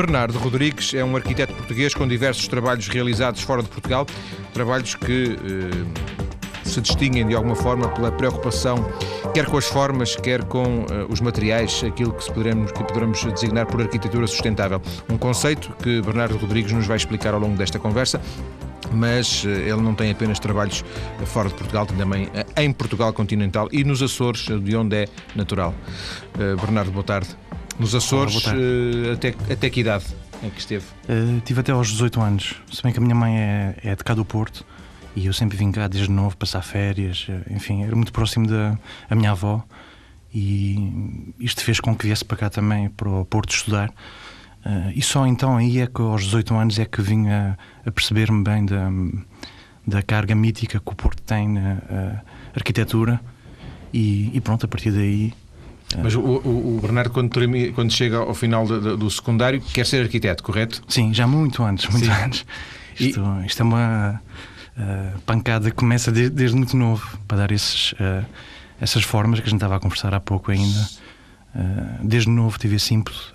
Bernardo Rodrigues é um arquiteto português com diversos trabalhos realizados fora de Portugal, trabalhos que eh, se distinguem de alguma forma pela preocupação, quer com as formas, quer com eh, os materiais, aquilo que, poderemos, que poderemos designar por arquitetura sustentável. Um conceito que Bernardo Rodrigues nos vai explicar ao longo desta conversa mas eh, ele não tem apenas trabalhos fora de Portugal, tem também eh, em Portugal continental e nos Açores, de onde é natural. Eh, Bernardo, boa tarde. Nos Açores, Olá, até, até que idade é que esteve? Uh, tive até aos 18 anos, se bem que a minha mãe é, é de cá do Porto e eu sempre vim cá desde novo passar férias, enfim, era muito próximo da minha avó e isto fez com que viesse para cá também para o Porto estudar. Uh, e só então aí é que aos 18 anos é que vim a, a perceber-me bem da, da carga mítica que o Porto tem na arquitetura e, e, pronto, a partir daí. Uh... Mas o, o, o, Bernardo, quando, quando chega ao final do, do, secundário, quer ser arquiteto, correto? Sim, já muito antes, muito Sim. antes. Isto, e... isto é uma uh, pancada que começa desde, desde, muito novo para dar esses, essas formas que a gente estava a conversar há pouco ainda. desde novo tive esse ímpeto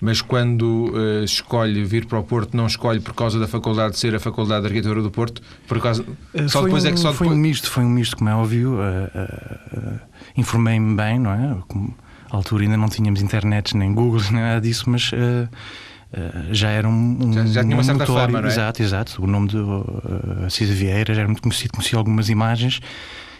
mas quando uh, escolhe vir para o Porto, não escolhe por causa da faculdade de ser a Faculdade de Arquitetura do Porto? Por causa... Uh, só depois um, é que só depois... Foi um misto, foi um misto, como é óbvio. Uh, Informei-me bem, não é? Como, à altura ainda não tínhamos internet, nem Google, nem nada disso, mas já era um, um já, já tinha uma certa notório, fama, não é? Exato, exato. O nome de uh, Vieira já era muito conhecido, conhecia algumas imagens,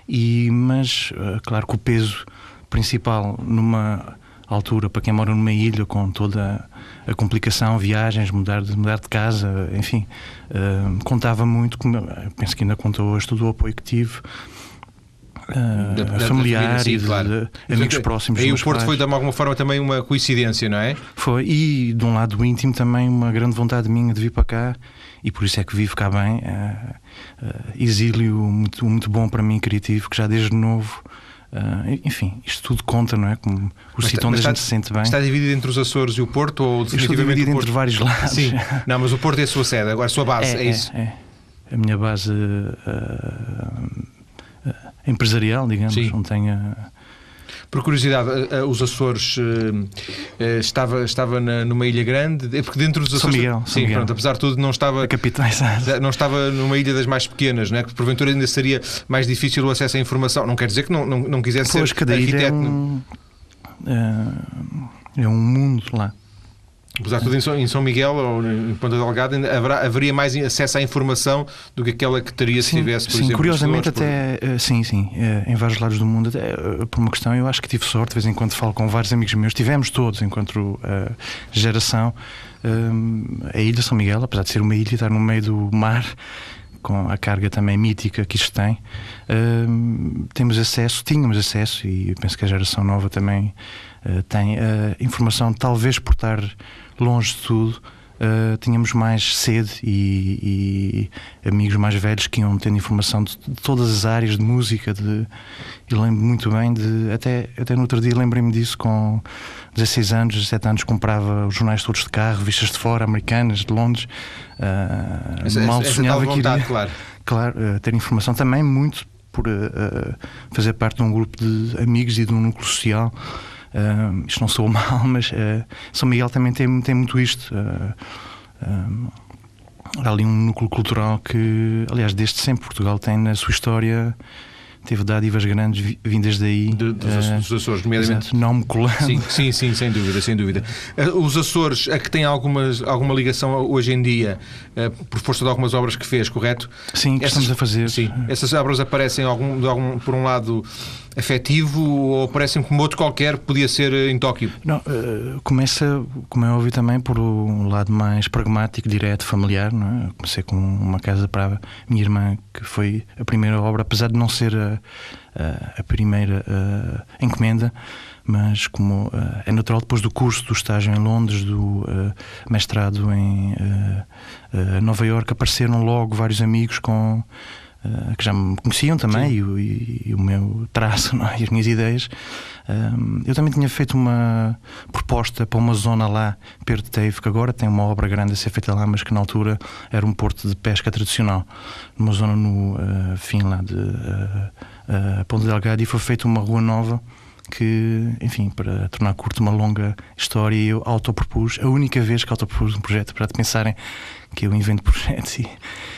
e, mas claro que o peso principal numa altura para quem mora numa ilha com toda a complicação, viagens, mudar de, mudar de casa, enfim, uh, contava muito, penso que ainda conta hoje todo o apoio que tive. Uh, da, da, familiar sim, e claro. amigos próximos. E o Porto pais. foi de alguma forma também uma coincidência, não é? Foi, e de um lado íntimo também uma grande vontade minha de vir para cá e por isso é que vivo cá bem. Uh, exílio muito, muito bom para mim, criativo, que já desde novo Uh, enfim, isto tudo conta, não é? Como o sítio onde a gente se sente bem. Está dividido entre os Açores e o Porto ou definitivamente dividido entre vários lados? Sim, não, mas o Porto é a sua sede, agora a sua base, é, é, é isso? É. A minha base uh, uh, empresarial, digamos, Sim. onde tenho por curiosidade, eh, eh, os Açores eh, estava, estava na, numa ilha grande, é porque dentro dos Açores. São Miguel. Sim, Miguel. Pronto, apesar de tudo, não estava. A capital, não estava numa ilha das mais pequenas, né? que porventura ainda seria mais difícil o acesso à informação. Não quer dizer que não, não, não quisesse pois, ser cada arquiteto. Ilha é um, é um mundo lá. Apesar de tudo, em São, em São Miguel ou em Ponta Delgada haverá, haveria mais acesso à informação do que aquela que teria se sim, tivesse, por sim, exemplo. Curiosamente, até, por... Eh, sim, sim, eh, em vários lados do mundo, até, eh, por uma questão, eu acho que tive sorte, de vez em quando falo com vários amigos meus, tivemos todos, enquanto uh, geração, uh, a Ilha São Miguel, apesar de ser uma ilha, estar no meio do mar, com a carga também mítica que isto tem, uh, temos acesso, tínhamos acesso, e penso que a geração nova também tem informação, talvez por estar longe de tudo, uh, tínhamos mais sede e, e, amigos mais velhos que iam tendo informação de, de todas as áreas de música. De, e lembro muito bem de. Até, até no outro dia lembrei-me disso com 16 anos, 17 anos, comprava os jornais todos de carro, revistas de fora, americanas, de Londres. Uh, essa, mal essa sonhava vontade, que iria, claro. Claro, uh, ter informação também muito por uh, fazer parte de um grupo de amigos e de um núcleo social. Uh, isto não sou mal, mas uh, São Miguel também tem, tem muito isto. Uh, há ali um núcleo cultural que, aliás, desde sempre Portugal tem na sua história teve dádivas grandes vindas daí. De, dos, uh, dos, Açores, nomeadamente. Exato, não me colando. Sim, sim, sim, sem dúvida, sem dúvida. Uh, os Açores, a que tem algumas, alguma ligação hoje em dia, uh, por força de algumas obras que fez, correto? Sim, que essas, estamos a fazer. Sim, essas obras aparecem algum, algum, por um lado afetivo ou aparecem como outro qualquer podia ser em Tóquio? Não, começa, como é óbvio também, por um lado mais pragmático, direto, familiar. Não é? Comecei com uma casa para a minha irmã, que foi a primeira obra, apesar de não ser a a, primeira encomenda, mas como é natural, depois do curso do estágio em Londres, do mestrado em Nova Iorque, apareceram logo vários amigos com que já me conheciam também e, e, e, o meu traço é? e as minhas ideias. eu também tinha feito uma proposta para uma zona lá, perto de Teve, que agora tem uma obra grande a ser feita lá, mas que na altura era um porto de pesca tradicional, numa zona no uh, fim lá de uh, uh, Ponte Delgado, e foi feita uma rua nova que, enfim, para tornar curto uma longa história, eu autopropus, a única vez que autopropus um projeto, para pensarem que eu invento projetos e.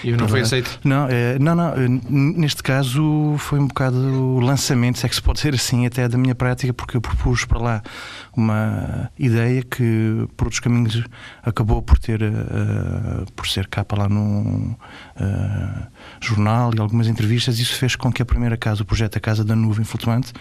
E não foi aceito? Não, é, não, não. Neste caso foi um bocado o lançamento, se é que se pode dizer assim, até da minha prática, porque eu propus para lá uma ideia que, por outros caminhos, acabou por ter. Uh, por ser capa lá num uh, jornal e algumas entrevistas. Isso fez com que a primeira casa, o projeto A Casa da Nuvem Flutuante,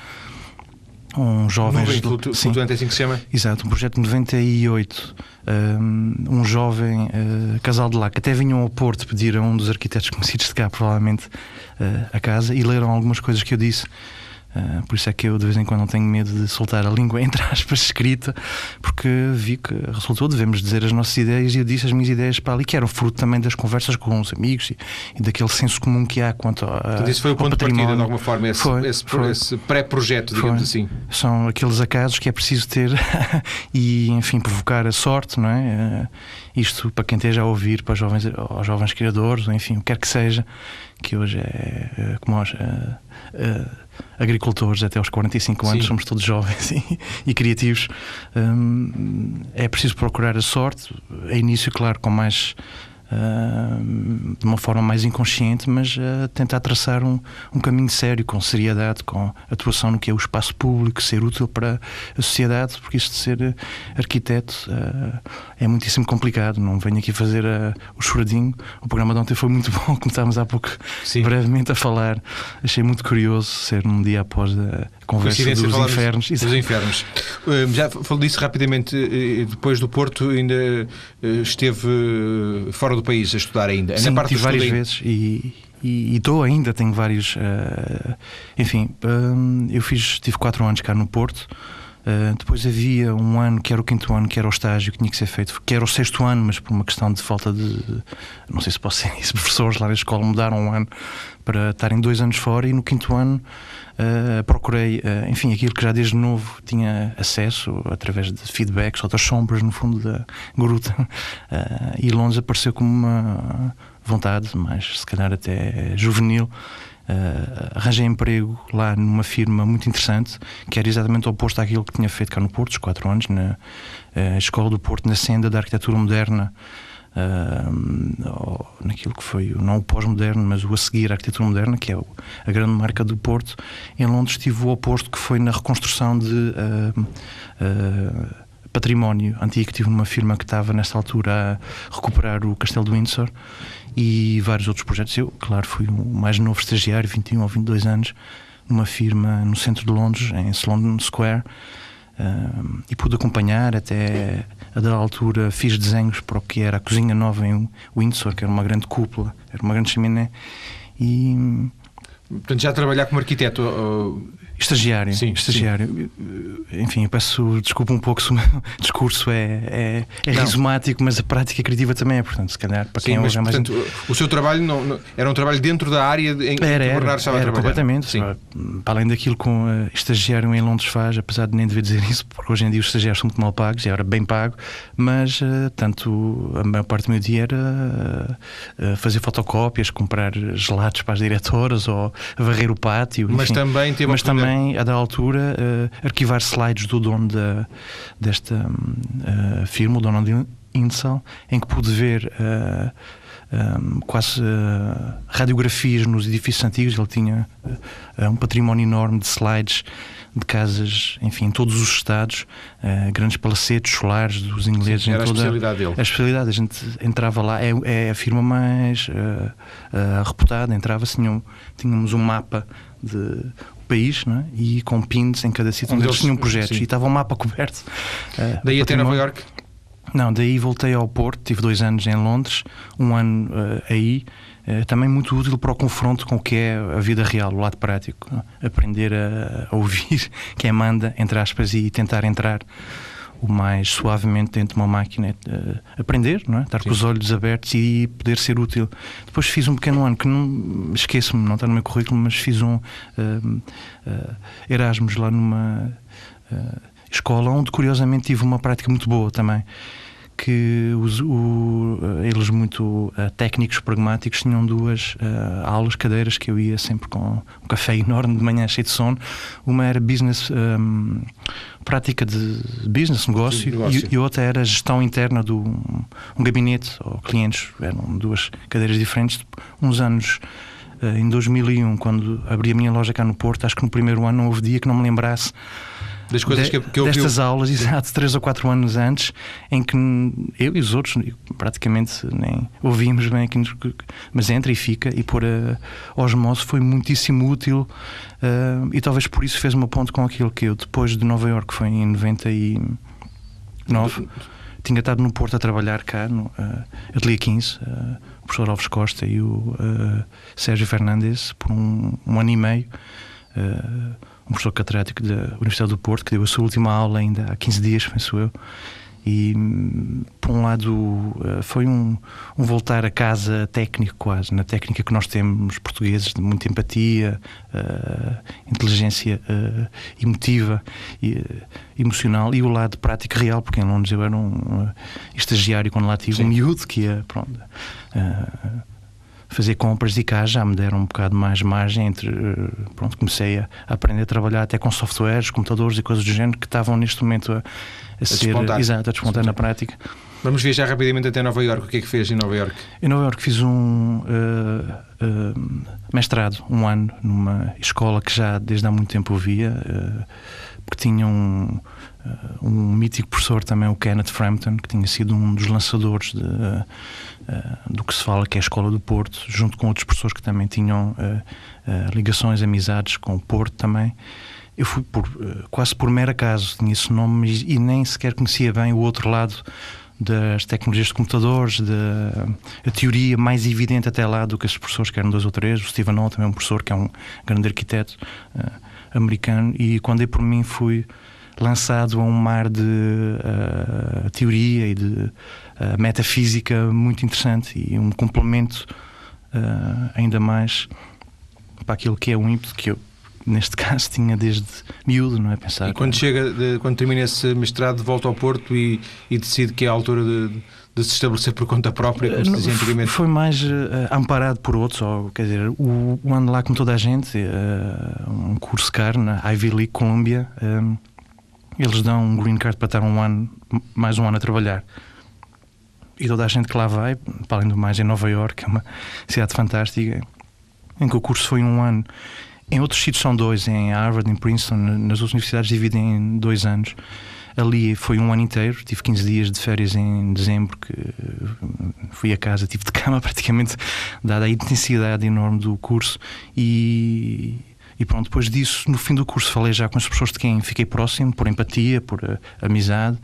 um jovem. Nuvem flutu Sim, é assim que se chama? Exato, um projeto de 98. Um, um jovem uh, casal de lá que até vinham ao Porto pedir a um dos arquitetos conhecidos de cá, provavelmente, uh, a casa e leram algumas coisas que eu disse Uh, por isso é que eu de vez em quando não tenho medo de soltar a língua entre aspas escrita, porque vi que resultou, devemos dizer as nossas ideias e eu disse as minhas ideias para ali, que eram fruto também das conversas com os amigos e, e daquele senso comum que há quanto a. Portanto, isso foi o ponto de partida, de alguma forma, esse, foi, esse, esse pré-projeto, digamos foi. assim. São aqueles acasos que é preciso ter e, enfim, provocar a sorte, não é? Uh, isto para quem esteja a ouvir, para os jovens, aos jovens criadores, enfim, o que quer que seja, que hoje é, é como hoje. Uh, agricultores até aos 45 anos, Sim. somos todos jovens e, e criativos. Hum, é preciso procurar a sorte, a início, claro, com mais Uh, de uma forma mais inconsciente, mas uh, tentar traçar um, um, caminho sério, com seriedade, com atuação no que é o espaço público, ser útil para a sociedade, porque isto de ser arquiteto uh, é muitíssimo complicado. Não venho aqui fazer o choradinho. O programa de ontem foi muito bom, como estávamos há pouco Sim. brevemente a falar. Achei muito curioso ser um dia após a conversa dos infernos. Dos infernos. já falou disso rapidamente. Depois do Porto, ainda esteve fora do país a estudar ainda? Sim, Na parte tive várias vezes e, e, estou ainda, tenho vários. Uh, enfim, uh, eu fiz, tive quatro anos cá no Porto. Uh, depois havia um ano que era o quinto ano, que era o estágio que tinha que ser feito, que era o sexto ano, mas por uma questão de falta de. Não sei se posso ser isso, professores lá na escola mudaram um ano para estarem dois anos fora e no quinto ano uh, procurei, uh, enfim, aquilo que já desde novo tinha acesso através de feedbacks, outras sombras no fundo da gruta. e Londres apareceu como uma vontade, mas se calhar até juvenil, Uh, arranjei emprego lá numa firma muito interessante, que era exatamente oposto àquilo que tinha feito cá no Porto, os quatro anos, na uh, Escola do Porto, na senda da arquitetura moderna, uh, naquilo que foi não o pós-moderno, mas o a seguir a arquitetura moderna, que é a grande marca do Porto. Em Londres tive o oposto, que foi na reconstrução de património antigo. Tive numa firma que estava nessa altura a recuperar o Castelo de Windsor e vários outros projetos. Eu, claro, fui o mais novo estagiário, 21 ou 22 anos, numa firma no centro de Londres, em Sloane Square, uh, e pude acompanhar até a da altura fiz desenhos para o que era a cozinha nova em Windsor, que era uma grande cúpula, era uma grande chaminé. E Portanto, já trabalhar como arquiteto Estagiário, sim, estagiário. Sim. Enfim, eu peço desculpa um pouco se o meu discurso é, é, é rizomático, mas a prática criativa também é, portanto, se calhar para sim, quem hoje é mais. Portanto, o seu trabalho não, não, era um trabalho dentro da área em que era, estava era, a trabalhar. Completamente. Sim. Para além daquilo que um estagiário em Londres faz, apesar de nem dever dizer isso, porque hoje em dia os estagiários são muito mal pagos, já era bem pago, mas uh, tanto a maior parte do meu dia era uh, fazer fotocópias, comprar gelados para as diretoras ou varrer o pátio. Mas enfim. também teve mas também também, a da altura, uh, arquivar slides do dono da, desta uh, firma, o dono de Insel, em que pude ver uh, eh, um, quase radiografias nos edifícios antigos. Ele tinha um património enorme de slides de casas, enfim, em todos os estados, uh, grandes palacetes solares dos ingleses. Sim, era toda, a especialidade dele. A especialidade, a gente entrava lá, é, é a firma mais uh, uh, reputada, entrava, tínhamos, tínhamos um mapa de país é? e com pins em cada sítio onde, eles tinham projetos sim. e estava o um mapa coberto. Uh, daí até Nova York? Não, daí voltei ao Porto, tive dois anos em Londres, um ano uh, aí. Uh, também muito útil para o confronto com o que é a vida real, o lado prático. Aprender a, a ouvir quem manda, entre aspas, e tentar entrar o mais suavemente dentro de uma máquina, uh, aprender, não é? estar Sim. com os olhos abertos e poder ser útil. Depois fiz um pequeno ano que não esqueço-me, não está no meu currículo, mas fiz um uh, uh, Erasmus lá numa escola onde curiosamente tive uma prática muito boa também que os, o, eles muito uh, técnicos, pragmáticos, tinham duas uh, aulas, cadeiras que eu ia sempre com um café enorme de manhã cheio de sono. Uma era business, um, prática de business, negócio, Sim, negócio. E, e, outra era gestão interna do um gabinete ou clientes. Eram duas cadeiras diferentes. Uns anos uh, em 2001, quando abri a minha loja cá no Porto, acho que no primeiro ano não houve dia que não me lembrasse das coisas de, que, que eu Destas aulas, exato, três ou quatro anos antes, em que eu e os outros praticamente nem ouvíamos bem aqui, mas entra e fica, e por a osmose foi muitíssimo útil uh, e talvez por isso fez uma ponte com aquilo que eu, depois de Nova York, foi em 99, tinha estado no Porto a trabalhar cá, no uh, Ateliê 15, uh, o professor Alves Costa e o uh, Sérgio Fernandes, por um, um ano e meio. Uh, um professor catedrático da Universidade do Porto, que deu a sua última aula ainda há 15 dias, penso eu. E, por um lado, eh, foi um, um, voltar a casa técnico, quase, na técnica que nós temos portugueses, de muita empatia, uh, inteligência uh, emotiva, e, uh, emocional, e o lado prático real, porque em Londres eu era um estagiário quando lá tive, Sim. um miúdo que ia, pronto fazer compras e cá já me deram um bocado mais margem entre eh, pronto comecei a aprender a trabalhar até com softwares, computadores e coisas do género que estavam neste momento a, a, a ser despontar. exato, a despontar na prática. Vamos viajar rapidamente até Nova York. O que é que fez em Nova York? Em Nova York fiz um uh, uh, mestrado, um ano, numa escola que já desde há muito tempo ouvia, uh, porque tinha um, um mítico professor também, o Kenneth Frampton, que tinha sido um dos lançadores de, do que se fala que é a Escola do Porto, junto com outros professores que também tinham uh, ligações, amizades com o Porto também. Eu fui por, quase por mero acaso, tinha esse nome e, e nem sequer conhecia bem o outro lado das tecnologias de computadores, da teoria mais evidente até lá do que esses professores, que eram dois ou três. O Stephen Hall também é um professor que é um grande arquiteto uh, americano. E quando dei por mim, fui lançado a um mar de uh, teoria e de uh, metafísica muito interessante e um complemento uh, ainda mais para aquilo que é um ímpeto que eu neste caso tinha desde miúdo, não é pensar. E quando chega, de, quando termina esse mestrado, volta ao Porto e, e decide que é a altura de, de se estabelecer por conta própria, como se dizia antigamente? Foi mais uh, amparado por outros, ou, quer dizer, o, o ano lá como toda a gente, uh, um curso caro na Ivy League Columbia, um, eles dão um green card para estar um ano, mais um ano a trabalhar. E toda a gente que lá vai, para além do mais, em Nova York, é uma cidade fantástica, em que o curso foi um ano. Em outros sítios são dois, em Harvard, em Princeton, nas outras universidades dividem em dois anos. Ali foi um ano inteiro, tive 15 dias de férias em dezembro, que fui a casa, tive de cama praticamente, dada a intensidade enorme do curso. E, e pronto, depois disso, no fim do curso, falei já com as pessoas de quem fiquei próximo, por empatia, por uh, amizade,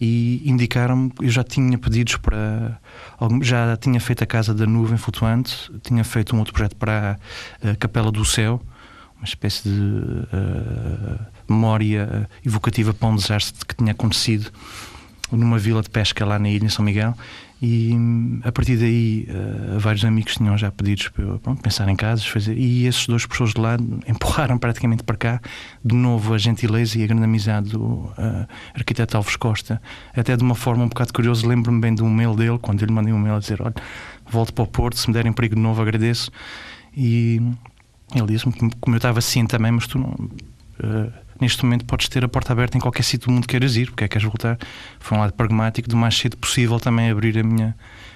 e indicaram-me, eu já tinha pedidos para. Já tinha feito a Casa da Nuvem Flutuante, tinha feito um outro projeto para a Capela do Céu, uma espécie de uh, memória evocativa para um desastre que tinha acontecido numa vila de pesca lá na ilha em São Miguel e a partir daí, uh, vários amigos tinham já pedidos para eu pronto, pensar em casas, fazer, e esses dois pessoas de lá empurraram praticamente para cá, de novo, a gentileza e a grande amizade do uh, arquiteto Alves Costa. Até de uma forma um bocado curiosa, lembro-me bem de um mail dele, quando eu lhe mandei um mail a dizer: Olha, volto para o Porto, se me derem perigo de novo, agradeço. E ele disse-me, como eu estava assim também, mas tu não. Uh, neste momento podes ter a porta aberta em qualquer sítio do mundo que queiras ir, porque é que queres voltar. Foi um lado pragmático do mais cedo possível também abrir a minha,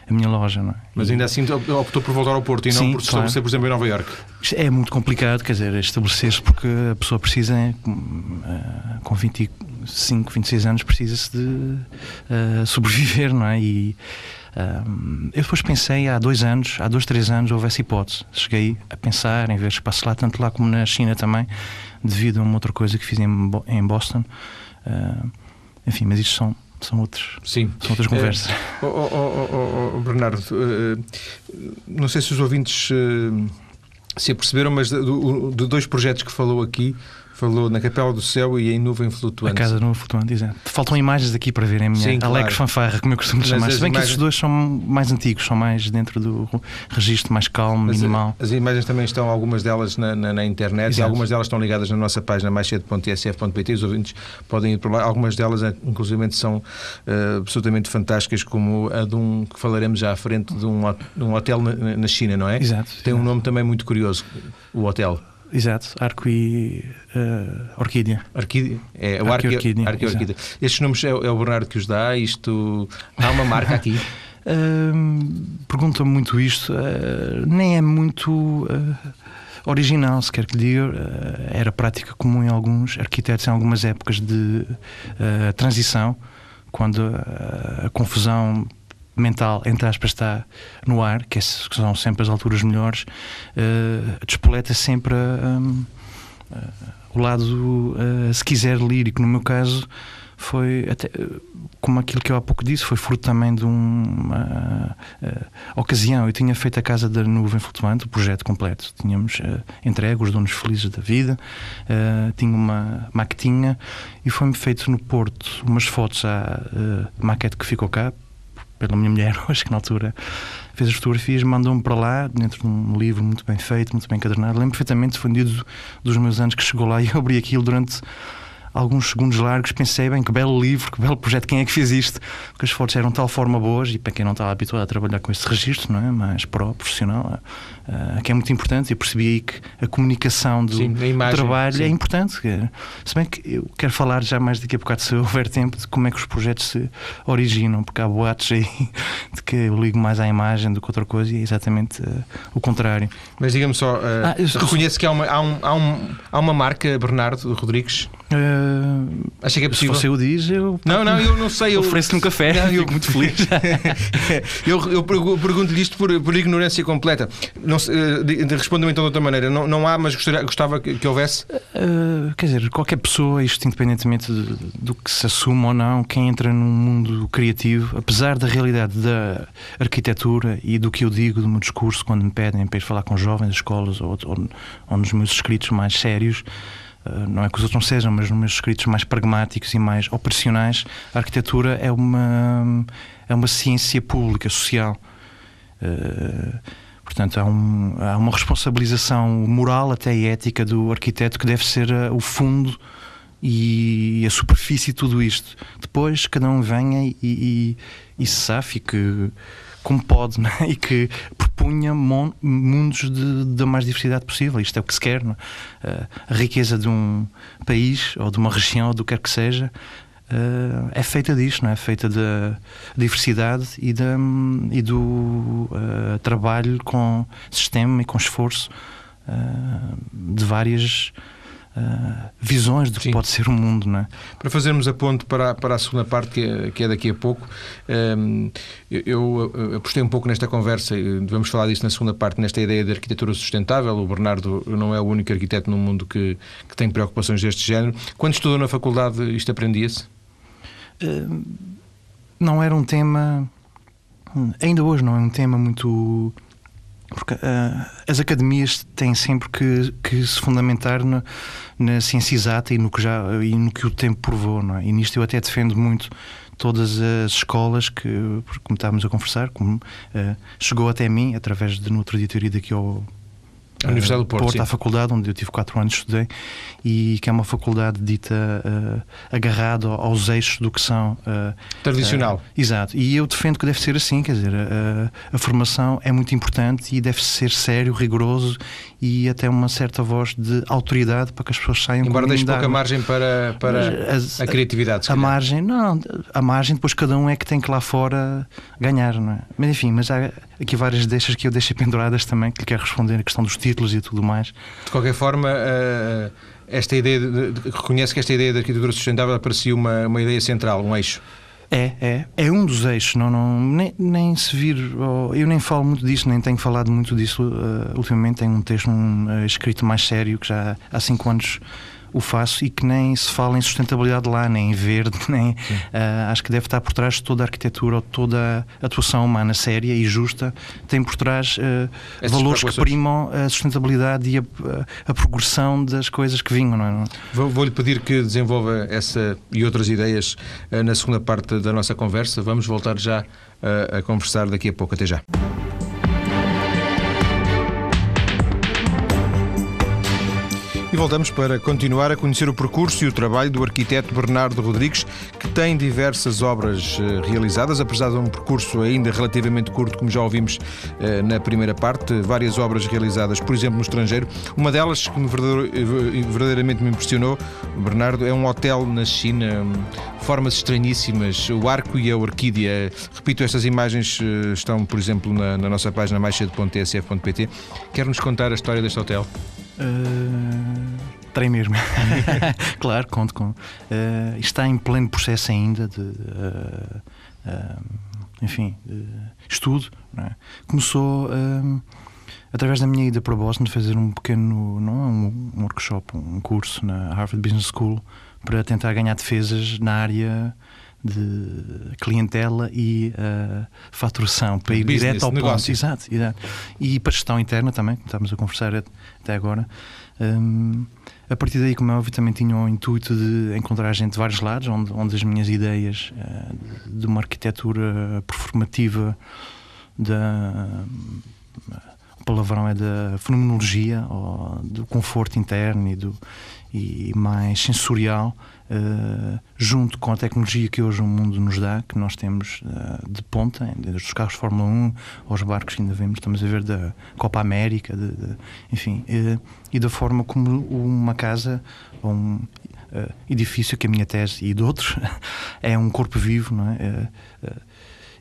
a minha loja. É? Mas ainda assim optou por voltar ao Porto e Sim, não por se claro. estabelecer, por exemplo, em Nova Iorque? É muito complicado, quer dizer, estabelecer-se porque a pessoa precisa, eh, com 25, 26 anos, precisa-se de uh, sobreviver, não é? E, uh, eu depois pensei, há dois anos, há dois, três anos, houve essa hipótese. Cheguei a pensar em ver espaço lá, tanto lá como na China também, devido a uma outra coisa que fiz em, em Boston. Uh, enfim, mas isto são são, outros, Sim. são outras conversas. Uh, oh, oh, oh, Bernardo, uh, não sei se os ouvintes uh, se aperceberam, mas de, de, dois projetos que falou aqui, Falou na Capela do Céu e em Nuvem Flutuante. A Casa Nuvem Flutuante, exato. Faltam imagens aqui para verem a minha Sim, Alex claro. Fanfarra, como eu costumo Mas chamar. as Se bem que imagens- esses dois são mais antigos, são mais dentro do registro mais calmo, Mas, minimal. As imagens também estão, algumas delas na, na- na internet e Exato. algumas delas estão ligadas na nossa página maiscedo.tsf.pt. Os ouvintes podem ir por lá. Algumas delas, eh, inclusive, são eh, absolutamente fantásticas, como a de um que falaremos já à frente de um, de um hotel na, na China, não é? Exato. Tem um nome também muito curioso, o hotel. Exato, arco e eh, orquídea. Arquídea? É, o Arqueorquídea, Arqueorquídea. Estes nomes é, é o Bernardo que os dá. Isto há uma marca aqui. Hum, Pergunta-me muito isto, eh, nem é muito eh, original, se quer que lhe diga. Era prática comum em alguns arquitetos em algumas épocas de transição, quando a confusão mental, entre aspas, está no ar, que é- que são sempre as alturas melhores, eh, despoleta sempre eh, o lado, eh, se quiser, lírico. No meu caso, foi até como aquilo que eu há pouco disse, foi fruto também de uma eh, ocasião. Eu tinha feito a Casa da Nuvem Flutuante, o projeto completo. Tínhamos eh, entregue os donos felizes da vida, eh, tinha uma maquetinha e foi-me feito no Porto umas fotos à maquete que ficou cá, pela minha mulher hoje, que na altura fez as fotografias, mandou-me para lá, dentro de um livro muito bem feito, muito bem encadernado. Lembro perfeitamente, foi um dia do- dos meus anos que chegou lá e eu abri aquilo durante alguns segundos largos, pensei, bem, que belo livro, que belo projeto, quem é que fez isto? Porque as fotos eram de tal forma boas, e para quem não está habituado a trabalhar com esse registro, não é? Mais pró, profissional, ah, que é muito importante. Eu percebi aí que a comunicação do, Sim, imagem, trabalho sim. é importante. Se bem que eu quero falar já mais daqui a bocado, se houver tempo, de como é que os projetos se originam, porque há boatos aí de que eu ligo mais à imagem do que outra coisa e é exatamente ah, o contrário. Mas diga-me só, eh, Ah, eu- reconhece que há uma, há, um, há, um, há uma marca, Bernardo Rodrigues? Acha que é se possível? você o diz, eu Não, não, eu não sei. Eu... ofereço-lhe um café, Não, eu- fico muito feliz. eu, eu pergu- pergunto-lhe isto por, por ignorância completa. Não, sei, eh, Responda-me então de outra maneira. Não, não há, mas gostaria, gostava que, que houvesse. Uh, quer dizer, qualquer pessoa, isto independentemente de- do que se assume ou não, quem entra num mundo criativo, apesar da realidade da arquitetura e do que eu digo do meu discurso quando me pedem para ir falar com jovens, escolas ou, ou, ou nos meus escritos mais sérios, uh, não é que os outros não sejam, mas nos meus escritos mais pragmáticos e mais operacionais, a arquitetura é uma, é uma ciência pública, social. Uh, Portanto, há, um- há uma responsabilização moral, até e ética, do arquiteto que deve ser uh, o fundo e a superfície de tudo isto. Depois, cada um venha e, e, e se safe que, como pode, não é? e que propunha mundos de- da mais diversidade possível. Isto é o que se quer. é? Uh, a riqueza de um país ou de uma região, ou do que quer que seja, Uh, é feita disto, não é? É feita da diversidade e, da, e do uh, trabalho com sistema e com esforço uh, de várias uh, visões do Sim. que pode ser o mundo, não é? Para fazermos a ponte para, a- para a segunda parte, que é, que é daqui a pouco, ehm, eu, eu, apostei um pouco nesta conversa, devemos falar disso na segunda parte, nesta ideia de arquitetura sustentável. O Bernardo não é o único arquiteto no mundo que, que tem preocupações deste género. Quando estudou na faculdade, isto aprendia-se? Uh, não era um tema. Ainda hoje não é um tema muito. Porque uh, as academias têm sempre que, que se fundamentar na, na ciência exata e no, que já, e no que o tempo provou. Não é? E nisto eu até defendo muito todas as escolas que, como estávamos a conversar, como, uh, chegou até mim, através de no outro dia ter ido aqui ao. A Universidade do Porto, Porto sim. à faculdade, onde eu tive 4 anos estudei, e que é uma faculdade dita uh, agarrada aos eixos do que são. Uh, Tradicional. Uh, exato. E eu defendo que deve ser assim, quer dizer, a, formação é muito importante e deve ser sério, rigoroso e até uma certa voz de autoridade para que as pessoas saiam Embora deixe pouca margem para, para Mas a criatividade. A margem, não, a margem depois cada um é que tem que lá fora ganhar, não é? Mas enfim, mas há aqui várias deixas que eu deixei penduradas também, que lhe quero responder a questão dos títulos e tudo mais. De qualquer forma, eh, esta ideia de, de- reconhece que esta ideia da arquitetura sustentável parecia uma, uma ideia central, um eixo. É, é. É um dos eixos. Não, não, nem, nem se vir. oh, eu nem falo muito disso, nem tenho falado muito disso. uh, ultimamente tenho um texto um, uh, escrito mais sério, que já há cinco anos o faço e que nem se fala em sustentabilidade lá, nem em verde, nem. Uh, acho que deve estar por trás de toda a arquitetura ou toda a atuação humana séria e justa, tem por trás uh, valores que primam a sustentabilidade e a, a, progressão das coisas que vinham, não é? Vou-lhe pedir que desenvolva essa e outras ideias uh, na segunda parte da nossa conversa. Vamos voltar já a conversar daqui a pouco. Até já. Voltamos para continuar a conhecer o percurso e o trabalho do arquiteto Bernardo Rodrigues, que tem diversas obras eh, realizadas, apesar de um percurso ainda relativamente curto, como já ouvimos eh, na primeira parte, várias obras realizadas, por exemplo, no estrangeiro. Uma delas que eh, verdadeiramente me impressionou, Bernardo, é um hotel na China, hum, formas estranhíssimas, o arco e a orquídea. Repito, estas imagens estão, por exemplo, na, na nossa página maisha.tsf.pt. Quer-nos contar a história deste hotel? Uh, terei mesmo. claro, conto com. Uh, está em pleno processo ainda de. Uh, enfim, estudo. É? Começou através da minha ida para Boston fazer um pequeno. Não, um, um workshop, um curso na Harvard Business School para tentar ganhar defesas na área de clientela e uh, faturação para ir Business, direto ao negócio. ponto. Exato, exato. E para gestão interna também, como estávamos a conversar até agora. Um, a partir daí, como é óbvio, também tinha o intuito de encontrar gente de vários lados, onde, onde as minhas ideias uh, de uma arquitetura performativa, da. o palavrão é da fenomenologia, ou do conforto interno e, do, e mais sensorial, uh, junto com a tecnologia que hoje o mundo nos dá, que nós temos uh, de ponta, desde os carros de Fórmula 1 aos barcos que ainda vemos, estamos a ver da Copa América, de, de, enfim, uh, e da forma como uma casa ou um edifício, que a minha tese e de outros, é um corpo vivo, não é?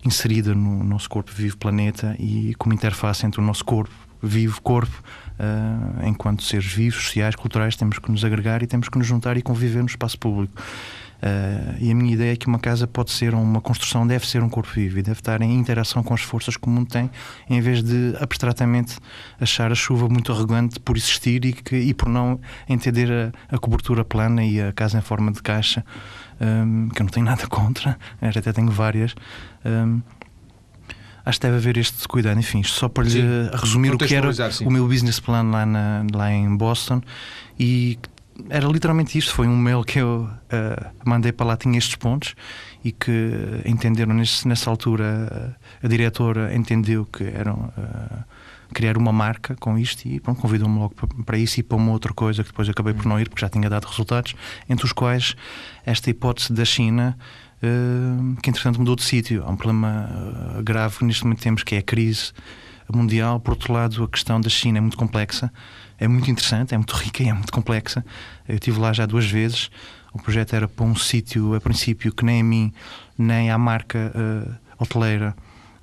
inserida no nosso corpo vivo planeta e como interface entre o nosso corpo vivo corpo uh, enquanto seres vivos, sociais, culturais, temos que nos agregar e temos que nos juntar e conviver no espaço público. Uh, e a minha ideia é que uma casa pode ser uma construção, deve ser um corpo vivo e deve estar em interação com as forças que o mundo tem, em vez de abstratamente achar a chuva muito arrogante por existir e, que, e por não entender a, a cobertura plana e a casa em forma de caixa, um, que eu não tenho nada contra, até tenho várias. Um, acho que deve haver este cuidado. Enfim, só para lhe sim. resumir o que era sim. o meu business plan lá, na, lá em Boston e era literalmente isto. Foi um mail que eu uh, mandei para lá, tinha estes pontos e que entenderam nesse, nessa altura uh, a diretora entendeu que eram. Uh, criar uma marca com isto e convidou-me logo para isso e para uma outra coisa que depois acabei por não ir porque já tinha dado resultados, entre os quais esta hipótese da China eh, que entretanto mudou de sítio. Há um problema eh, grave neste momento temos, que é a crise mundial. Por outro lado, a questão da China é muito complexa, é muito interessante, é muito rica e é muito complexa. Eu estive lá já duas vezes. O projeto era para um sítio, a princípio, que nem a mim, nem à marca uh, hoteleira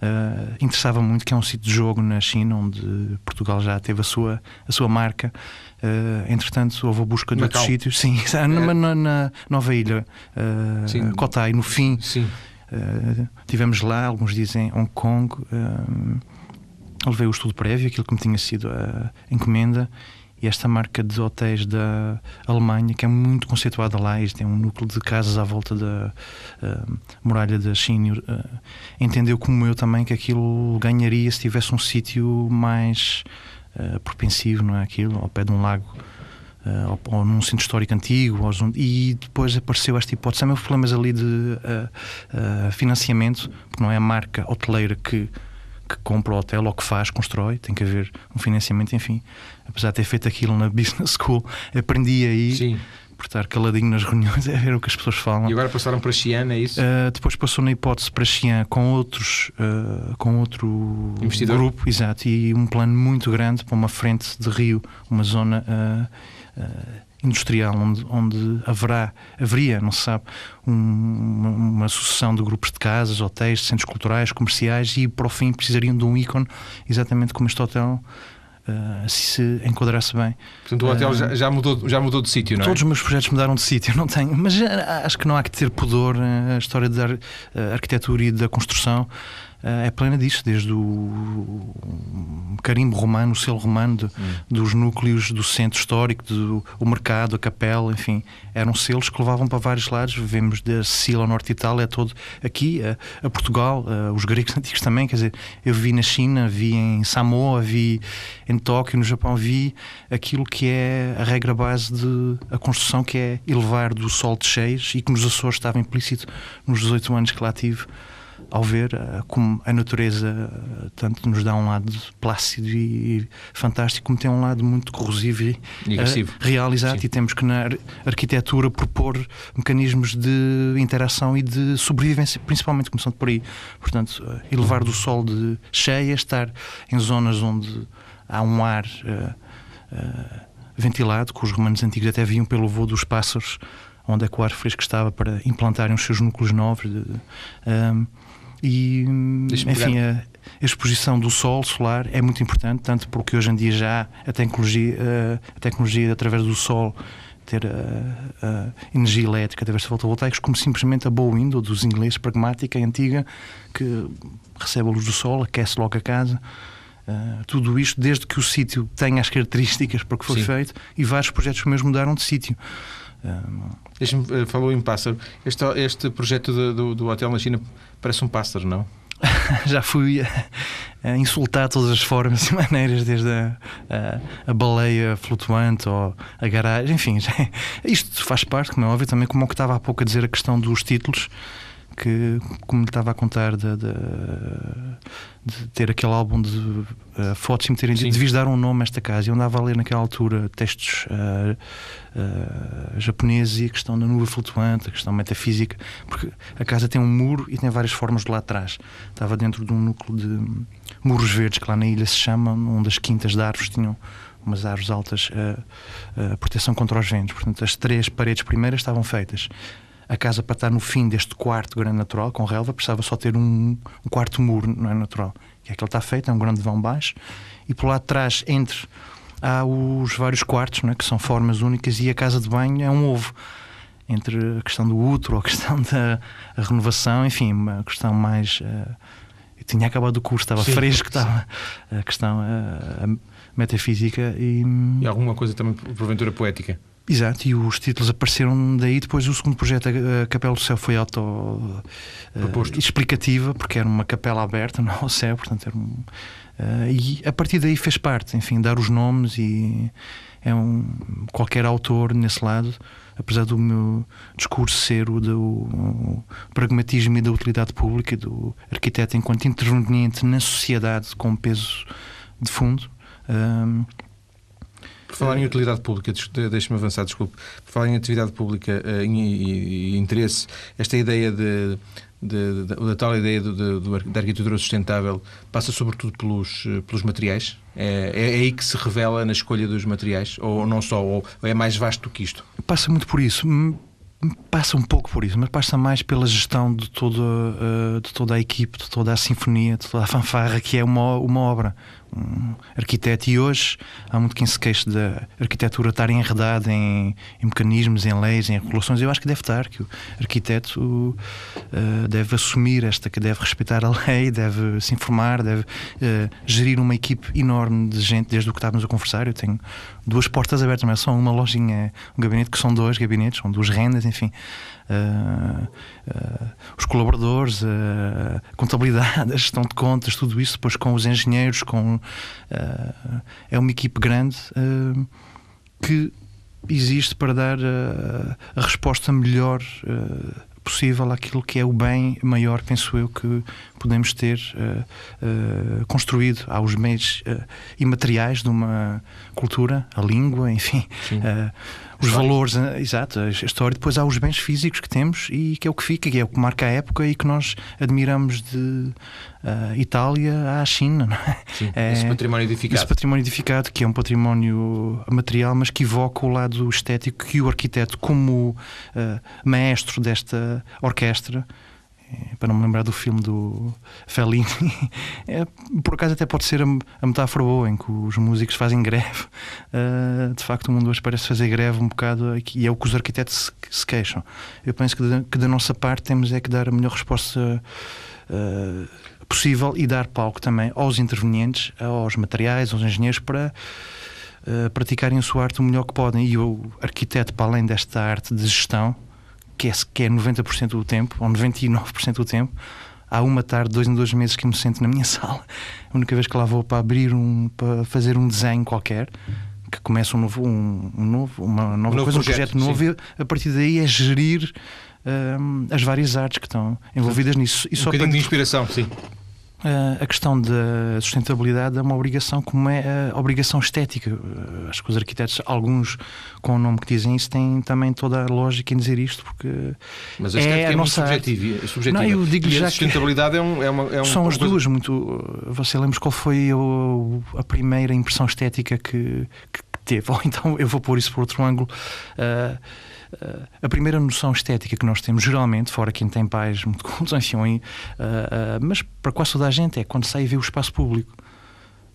uh, interessava muito, que é um sítio de jogo na China, onde Portugal já teve a sua, a sua marca. Uh, entretanto, houve a busca de Macau. outros sítios. Sim, é. na, na, Nova Ilha, uh, Kotai, no fim. Sim. Uh, tivemos lá, alguns dizem Hong Kong. Uh, levei o estudo prévio, aquilo que me tinha sido a encomenda. E esta marca de hotéis da Alemanha, que é muito conceituada lá, e tem um núcleo de casas à volta da uh, muralha da China, entendeu como eu também que aquilo ganharia se tivesse um sítio mais uh, propensivo, não é aquilo, ao pé de um lago. Uh, ou, ou, num centro histórico antigo, ou, e depois apareceu esta hipótese. Também problemas ali de uh, uh, financiamento, porque não é a marca hoteleira que, que compra o hotel ou que faz, constrói, tem que haver um financiamento, enfim. Apesar de ter feito aquilo na Business School, aprendi aí. Sim por estar caladinho nas reuniões, é ver o que as pessoas falam. E agora passaram para Xi'an, é isso? Uh, depois passou na hipótese para Xi'an com outros, uh, com outro Investidor. grupo, exato, e um plano muito grande para uma frente de rio, uma zona uh, industrial onde, onde haverá, haveria, não se sabe, um, uma, uma, sucessão de grupos de casas, hotéis, centros culturais, comerciais e para o fim precisariam de um ícone, exatamente como este hotel uh, se enquadrasse bem. Portanto, o hotel uh, já, já, mudou, já mudou de sítio, não é? Todos os meus projetos mudaram de sítio, não tenho, mas acho que não há que ter pudor a história da arquitetura e da construção. É plena disso, desde o carimbo romano, o selo romano de, hum. dos núcleos do centro histórico, do, o mercado, a capela, enfim, eram selos que levavam para vários lados. Vemos da Sicília ao norte de Itália, todo aqui, a, a Portugal, a, os gregos antigos também. Quer dizer, eu vi na China, vi em Samoa, vi em Tóquio, no Japão, vi aquilo que é a regra base de a construção, que é elevar do sol de cheias e que nos Açores estava implícito nos 18 anos que lá tive ao ver uh, como a natureza uh, tanto nos dá um lado plácido e, e, fantástico, como tem um lado muito corrosivo e, e agressivo. Uh, realizado. Sim. E temos que na arquitetura propor mecanismos de interação e de sobrevivência, principalmente começando por aí. Portanto, elevar do sol de cheia, estar em zonas onde há um ar ventilado, que os romanos antigos até viam pelo voo dos pássaros onde é que o ar fresco estava para implantarem os seus núcleos novos. De, um, e, enfim, a, a, exposição do sol solar é muito importante, tanto porque hoje em dia já a tecnologia, a tecnologia através do sol ter a, a energia elétrica através de fotovoltaicos, como simplesmente a boa window dos ingleses, pragmática, antiga, que recebe a luz do sol, aquece logo a casa. Uh, tudo isto desde que o sítio tenha as características para que foi Sim. feito e vários projetos meus mudaram de sítio. Uh, falou em pássaro. Este, este projeto do, do, do hotel na China Parece um pássaro, não? já fui a, a, insultar todas as formas e maneiras, desde a, a, a, baleia flutuante ou a garagem, enfim, já, isto faz parte, como é óbvio, também como o que estava há pouco a dizer a questão dos títulos que, como lhe estava a contar, de, de, de ter aquele álbum de uh, fotos e me terem dito, devias dar um nome a esta casa. Eu andava a ler naquela altura textos uh, uh, japoneses e a questão da nuvem flutuante, a questão metafísica, porque a casa tem um muro e tem várias formas de lá atrás. Estava dentro de um núcleo de muros verdes, que lá na ilha se chama, onde as quintas de árvores tinham umas árvores altas, a proteção contra os ventos. Portanto, as três paredes primeiras estavam feitas a casa para estar no fim deste quarto grande natural, com relva, precisava só ter um, um quarto muro, não é natural. Que é que ele está feito, é um grande vão baixo, e por lá de trás, entre, há os vários quartos, não é? que são formas únicas, e a casa de banho é um ovo. Entre a questão do útero, a questão da a renovação, enfim, uma questão mais. Uh, eu tinha acabado o curso, estava sim, fresco, sim. estava a questão uh, a metafísica e. E alguma coisa também, porventura, poética? Exato, e os títulos apareceram daí. Depois, o segundo projeto, a Capela do Céu, foi auto-explicativa, uh, porque era uma capela aberta, não ao céu, portanto, era um. Uh, e a partir daí fez parte, enfim, dar os nomes e é um. qualquer autor nesse lado, apesar do meu discurso ser o do o pragmatismo e da utilidade pública, do arquiteto enquanto interveniente na sociedade com peso de fundo. Uh, por falar em utilidade pública, deixe-me avançar, desculpe. Por falar em atividade pública uh, e, interesse, esta ideia de, de, de, da tal ideia do, do, da arquitetura sustentável passa sobretudo pelos, eh, pelos materiais? É, é, é, aí que se revela na escolha dos materiais? Ou não só? Ou, é mais vasto do que isto? Passa muito por isso passa um pouco por isso, mas passa mais pela gestão de toda, uh, de toda a equipe, de toda a sinfonia, de toda a fanfarra que é uma, uma obra. Arquiteto, e hoje há muito quem se queixe da arquitetura estar enredada em, em, mecanismos, em leis, em regulações. Eu acho que deve estar, que o arquiteto uh, deve assumir esta, que deve respeitar a lei, deve se informar, deve uh, gerir uma equipe enorme de gente, desde o que estávamos a conversar. Eu tenho duas portas abertas, não é só uma lojinha, um gabinete, que são dois gabinetes, são duas rendas, enfim. Uh, uh, os colaboradores, a contabilidade, a gestão de contas, tudo isso, depois com os engenheiros, com é uma equipe grande que existe para dar a resposta melhor possível àquilo que é o bem maior, penso eu, que podemos ter uh, uh, construído aos meios uh, imateriais de uma cultura, a língua, enfim, os valores, exato, a história. Depois há os bens físicos que temos e que é o que fica, que é o que marca a época e que nós admiramos de Itália à China. Não é? Sim, é, esse património edificado. Esse património edificado, que é um património material, mas que evoca o lado estético que o arquiteto, como maestro desta orquestra, é, para não me lembrar do filme do Fellini, é, por acaso até pode ser a, a, metáfora boa em que os músicos fazem greve. Uh, de facto, o mundo hoje parece fazer greve um bocado e é o que os arquitetos se, se queixam. Eu penso que, que, da nossa parte temos é que dar a melhor resposta uh, possível e dar palco também aos intervenientes, aos materiais, aos engenheiros para uh, praticarem a sua arte o melhor que podem. E o arquiteto, para além desta arte de gestão, que é, que é 90% do tempo, ou 99% do tempo, há uma tarde, dois em dois meses que me sento na minha sala, a única vez que lá vou para abrir um, para fazer um desenho qualquer, que começa um novo, um, um novo uma nova um coisa, projeto, um projeto novo, sim. e a partir daí é gerir um, as várias artes que estão envolvidas nisso. E um só bocadinho para... de inspiração, sim. Uh, a questão da sustentabilidade é uma obrigação, como é a obrigação estética. Uh, acho que os arquitetos, alguns com o nome que dizem isso, têm também toda a lógica em dizer isto, porque. Mas a estética é, a é nossa subjetiva. subjetiva. Não, eu digo e já a sustentabilidade é um, é, uma, é um. São as duas, muito. Você lembra qual foi a primeira impressão estética que, que teve? Ou então eu vou pôr isso por outro ângulo. Uh, a primeira noção estética que nós temos, geralmente, fora quem tem pais muito cultos, enfim, uh, uh, mas para quase toda a gente é quando sai e vê o espaço público.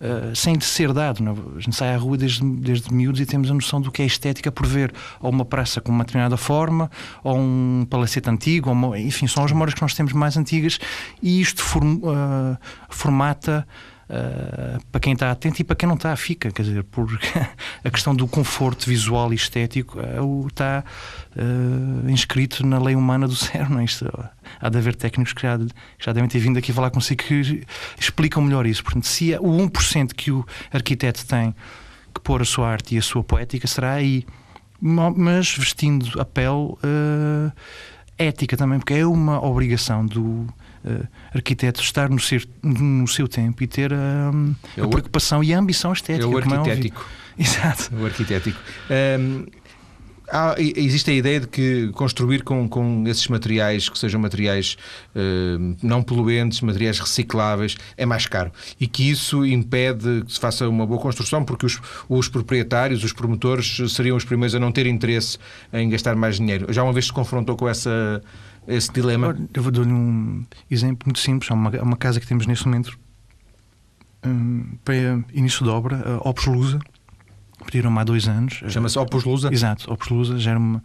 Uh, sem ser dado. Não? A gente sai à rua desde, desde miúdos e temos a noção do que é estética por ver ou uma praça com uma determinada forma, ou um palacete antigo, uma, enfim, são as memórias que nós temos mais antigas e isto form, uh, formata Uh, para quem está atento e para quem não está, fica. Quer dizer, porque a questão do conforto visual e estético uh, está uh, inscrito na lei humana do cérebro. Não é? Isto, há de haver técnicos que já, que já devem ter vindo aqui falar consigo que explicam melhor isso. Portanto, se é o 1% que o arquiteto tem que pôr a sua arte e a sua poética, será aí. Mas vestindo a pele ética também, porque é uma obrigação do uh, arquiteto estar no seu, no seu tempo e ter uh, a preocupação e a ambição estética. É o é arquitético. É Exato. O arquitético. Um, há, existe a ideia de que construir com, com esses materiais, que sejam materiais uh, não poluentes, materiais recicláveis, é mais caro. E que isso impede que se faça uma boa construção, porque os, os proprietários, os promotores, seriam os primeiros a não ter interesse em gastar mais dinheiro. Já uma vez se confrontou com essa esse dilema? Eu vou dar-lhe um exemplo muito simples. Há uma, uma casa que temos neste momento um, para início de obra, a Opus Lusa. Pediram-me há dois anos. Chama-se Opus Lusa? Exato, Opus Lusa. Já era uma,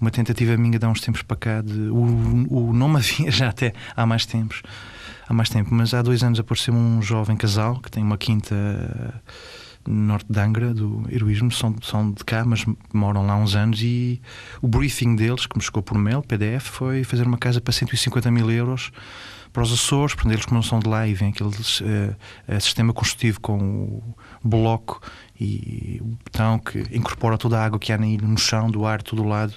uma tentativa minha de há uns tempos para cá. De, o, o nome havia já até há mais tempos. Há mais tempo, mas há dois anos apareceu um jovem casal que tem uma quinta norte de Angra, do heroísmo, são, são de cá, mas moram lá uns anos. E o briefing deles, que me chegou por mail, PDF, foi fazer uma casa para 150 mil euros para os Açores, portanto, eles como não são de lá e vêm aquele uh, sistema construtivo com o bloco e o betão que incorpora toda a água que há na ilha, no chão, do ar, todo lado,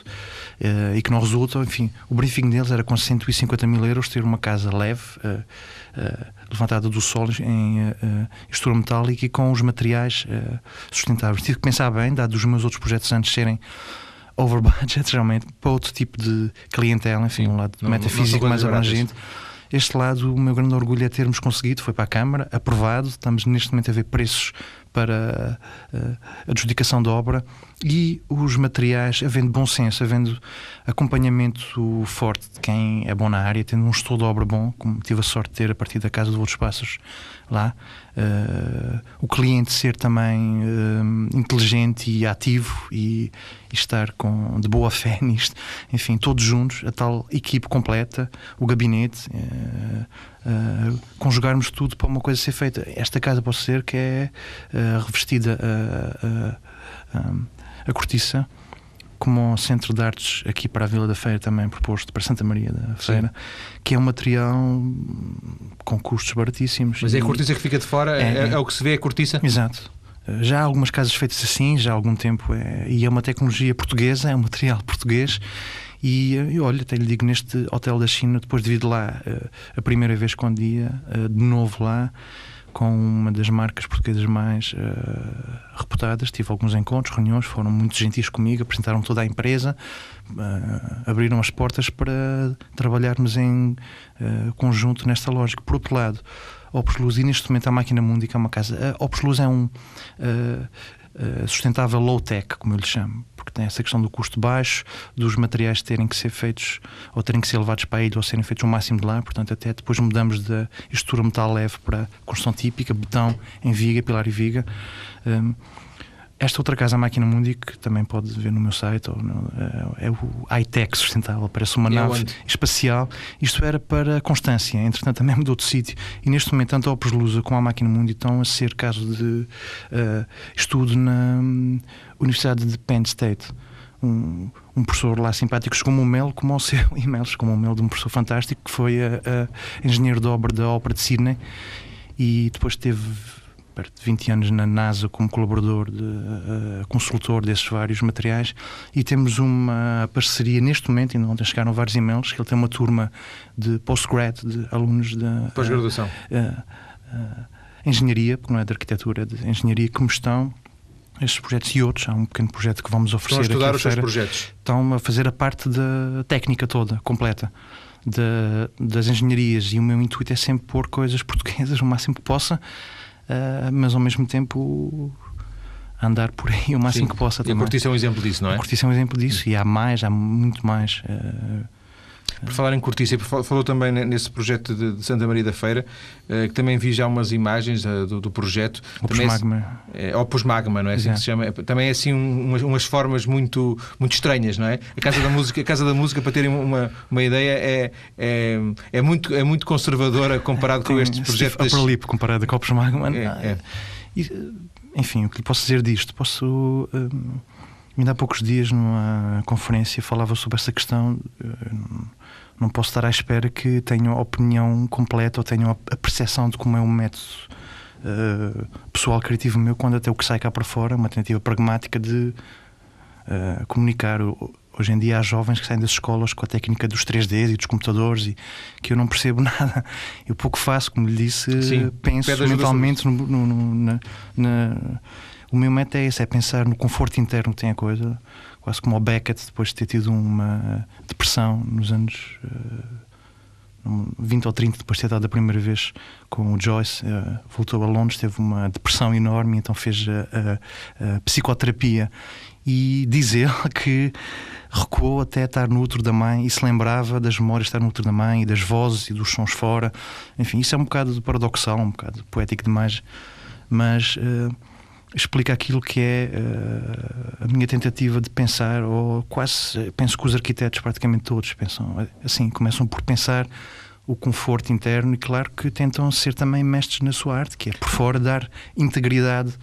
uh, e que não resulta, enfim, o briefing deles era com 150 mil euros ter uma casa leve, uh, levantada do solo em uh, estrutura metálica e com os materiais sustentáveis. Tive que pensar bem, dado os meus outros projetos antes serem over budget, realmente, para outro tipo de clientela, enfim, um lado não, metafísico não mais abrangente. Este lado, o meu grande orgulho é termos conseguido, foi para a Câmara, aprovado, estamos neste momento a ver preços para a adjudicação da obra e os materiais, havendo bom senso, havendo acompanhamento forte de quem é bom na área, tendo um estudo de obra bom, como tive a sorte de ter a partir da Casa de Outros Passos lá, uh, o cliente ser também uh, inteligente e ativo e, e, estar com, de boa fé nisto, enfim, todos juntos, a tal equipe completa, o gabinete. Uh, Uh, conjugarmos tudo para uma coisa ser feita. Esta casa pode ser que é uh, revestida a, a, a, cortiça como o Centro de Artes aqui para a Vila da Feira também proposto para Santa Maria da Feira, Sim. que é um material com custos baratíssimos. Mas é a cortiça que fica de fora? É, é, é o que se vê, a cortiça? Exato. Já há algumas casas feitas assim, já há algum tempo, é, e é uma tecnologia portuguesa, é um material português e, e olha, até lhe digo, neste hotel da China, depois de vir de lá uh, a primeira vez com o dia, uh, de novo lá, com uma das marcas portuguesas mais uh, reputadas, tive alguns encontros, reuniões, foram muito gentis comigo, apresentaram toda a empresa, abriram as portas para trabalharmos em conjunto nesta lógica. Por outro lado, Opus Luz, e neste momento a Máquina Mundi, que é uma casa. A Opus Luz é um sustentável low-tech, como eu lhe chamo porque tem essa questão do custo baixo, dos materiais terem que ser feitos ou terem que ser levados para a ilha ou serem feitos o máximo de lá, portanto, até depois mudamos da estrutura metal leve para construção típica, betão em viga, pilar e viga. Um, esta outra casa, a Máquina Mundi, que também pode ver no meu site, ou no, é, é o iTech sustentável, parece uma E nave aonde? espacial. Isto era para Constância, entretanto também mudou de sítio. E neste momento, tanto a Opus Lusa como a Máquina Mundi estão a ser caso de eh, estudo na hum, Universidade de Penn State. Um, um professor lá simpático chegou-me um mail, como ao seu e-mail, chegou-me um mail de um professor fantástico que foi a, a engenheiro de obra da Ópera de Sydney e depois teve perto de 20 anos na NASA como colaborador, de, eh, consultor desses vários materiais e temos uma parceria neste momento, ainda ontem chegaram vários e-mails, que ele tem uma turma de postgrad, de alunos da Pós-graduação. eh, eh, engenharia, porque não é de arquitetura, é de engenharia que me estão estes projetos e outros, há um pequeno projeto que vamos Estão oferecer a estudar os seus projetos. estão a fazer a parte da técnica toda, completa da- das engenharias e o meu intuito é sempre pôr coisas portuguesas o máximo que possa ah, mas ao mesmo tempo andar por aí o máximo Sim. que possa E a também. cortiça é um exemplo disso, não é? A cortiça é um exemplo disso e há mais, há muito mais. ah, Por falar em cortiça, falou também ne- nesse projeto de, Santa Maria da Feira, eh, que também vi já umas imagens eh, do, do projeto. Opus Também é- Magma. É, Opus Magma, não é assim que Exato. se chama? É, Também é assim um- umas, umas formas muito, muito estranhas, não é? A Casa da Música, a Casa da Música para terem uma, uma ideia, é, é, é, muito, é muito conservadora comparado com Tem este projeto. Das- Upper Lip comparado a Copos Magma. É, Ah, é. e, enfim, o que lhe posso dizer disto? Posso. hum, ainda há poucos dias, numa conferência, falava sobre essa questão. hum, não posso estar à espera que tenham a opinião completa ou tenham a, percepção de como é um método uh, pessoal criativo meu, quando até o que sai cá para fora, uma tentativa pragmática de uh, comunicar. Hoje em dia há jovens que saem das escolas com a técnica dos 3Ds e dos computadores e que eu não percebo nada. Eu pouco faço, como lhe disse, Sim, penso mentalmente no, no- no- na, na- O meu método é esse, é pensar no conforto interno que tem a coisa, quase como o Beckett, depois de ter tido uma depressão nos anos eh, num- 20 ou 30, depois de ter dado a primeira vez com o Joyce, eh, voltou a Londres, teve uma depressão enorme, então fez a, a- a psicoterapia. E diz ele que recuou até estar no útero da mãe e se lembrava das memórias de estar no útero da mãe e das vozes e dos sons fora. Enfim, isso é um bocado paradoxal, um bocado poético demais, mas eh, explica aquilo que é eh, a minha tentativa de pensar, ou quase penso que os arquitetos, praticamente todos, pensam assim, começam por pensar o conforto interno e, claro, que tentam ser também mestres na sua arte, que é por fora dar integridade.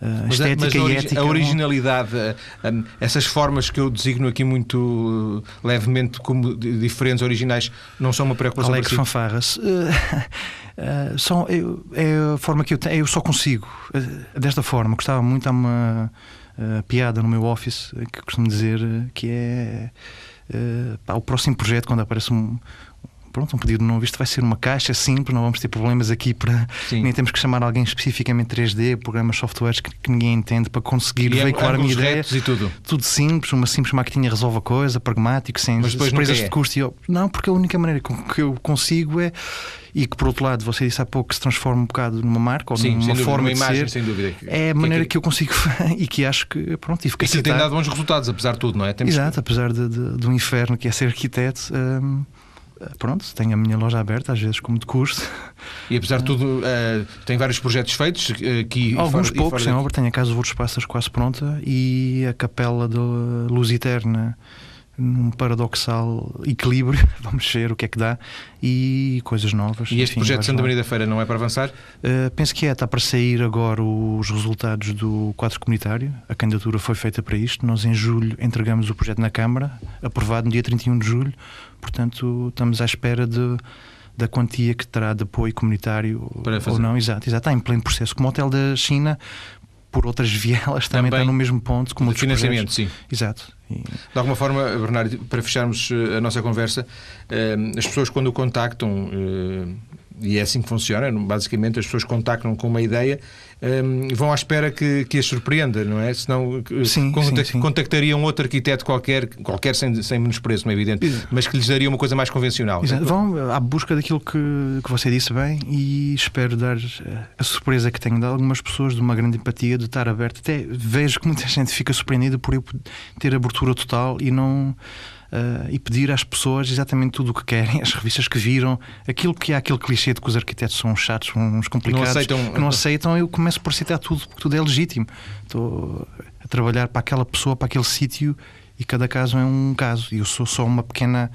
eh, Mas, mas a, e ética a originalidade, eh, um, essas formas que eu designo aqui muito eh, levemente como di- diferentes, originais, não são uma preocupação Alex para si? fanfarras eh, são, eu, é a forma que eu tenho eu só consigo eh, desta forma. Gostava muito há uma eh, piada no meu office que costumo dizer que é eh, pá, o próximo projeto quando aparece um Pronto, um pedido novo. Isto vai ser uma caixa simples, não vamos ter problemas aqui para. Sim. Nem temos que chamar alguém especificamente 3D, programas, softwares que, que ninguém entende para conseguir E veicular a minha ideia e tudo. tudo simples, uma simples maquininha resolve a coisa, pragmático, sem Mas surpresas é. de custo. E eu, não, porque a única maneira que eu consigo é. E que por outro lado, você disse há pouco que se transforma um bocado numa marca ou Sim, numa dúvida, forma uma de imagem, ser. sem dúvida. É a Que- maneira que- que eu consigo e que acho que pronto, que E que tem dado bons resultados, apesar de tudo, não é? Temos que- Exato, apesar de, de, do inferno que é ser arquiteto, hum, pronto, tenho a minha loja aberta, às vezes como de curso. E apesar de tudo, eh, tem vários projetos feitos eh, aqui Alguns fora- poucos em obra, tenho a Casa dos Pássaros quase pronta e a Capela da Luz Eterna num paradoxal equilíbrio, vamos ver o que é que dá, e coisas novas. E este enfim, projeto de Santa. Maria da Feira não é para avançar? Uh, penso que é, está para sair agora os resultados do quadro comunitário. A candidatura foi feita para isto. Nós, em julho, entregamos o projeto na Câmara, aprovado no dia 31 de julho. Portanto, estamos à espera de, da quantia que terá de apoio comunitário ou não. Exato, exato, está em pleno processo. Como o Hotel da China, por outras vielas, também, Também está no mesmo ponto como De financiamento, projetos. sim. Exato. E- De alguma forma, Bernardo, para fecharmos eh, a nossa conversa, eh, as pessoas quando o contactam, eh, e é assim que funciona, basicamente as pessoas contactam com uma ideia, eh, vão à espera que, que as surpreenda, não é? Senão eh, Sim, sim, sim. contactariam outro arquiteto qualquer, qualquer sem, sem menosprezo, não é evidente, Exato. mas que lhes daria uma coisa mais convencional. Exato. Vão à busca daquilo que, que você disse bem e espero dar eh, a surpresa que tenho de algumas pessoas de uma grande empatia, de estar aberto. Até vejo que muita gente fica surpreendida por eu ter abertura total e não uh, e pedir às pessoas exatamente tudo o que querem, as revistas que viram, aquilo que há aquele clichê de que os arquitetos são chatos, uns complicados, não aceitam... que não aceitam, eu começo por citar tudo, porque tudo é legítimo. Estou a trabalhar para aquela pessoa, para aquele sítio e cada caso é um caso. E eu sou só uma pequena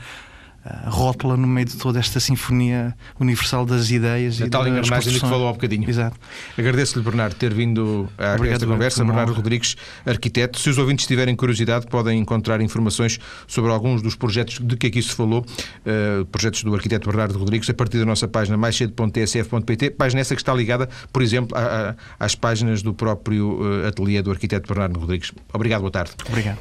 rótula no meio de toda esta sinfonia universal das ideias a e tal engrenagem que falou há bocadinho. Exato. Agradeço-lhe, Bernardo, ter vindo a Obrigado, esta conversa. Bernardo Rodrigues, arquiteto. Se os ouvintes tiverem curiosidade, podem encontrar informações sobre alguns dos projetos de que aqui se falou, uh, projetos do arquiteto Bernardo Rodrigues, a partir da nossa página maiscedo.tsf.pt, página essa que está ligada, por exemplo, a, a, às páginas do próprio uh, ateliê do arquiteto Bernardo Rodrigues. Obrigado, boa tarde. Obrigado.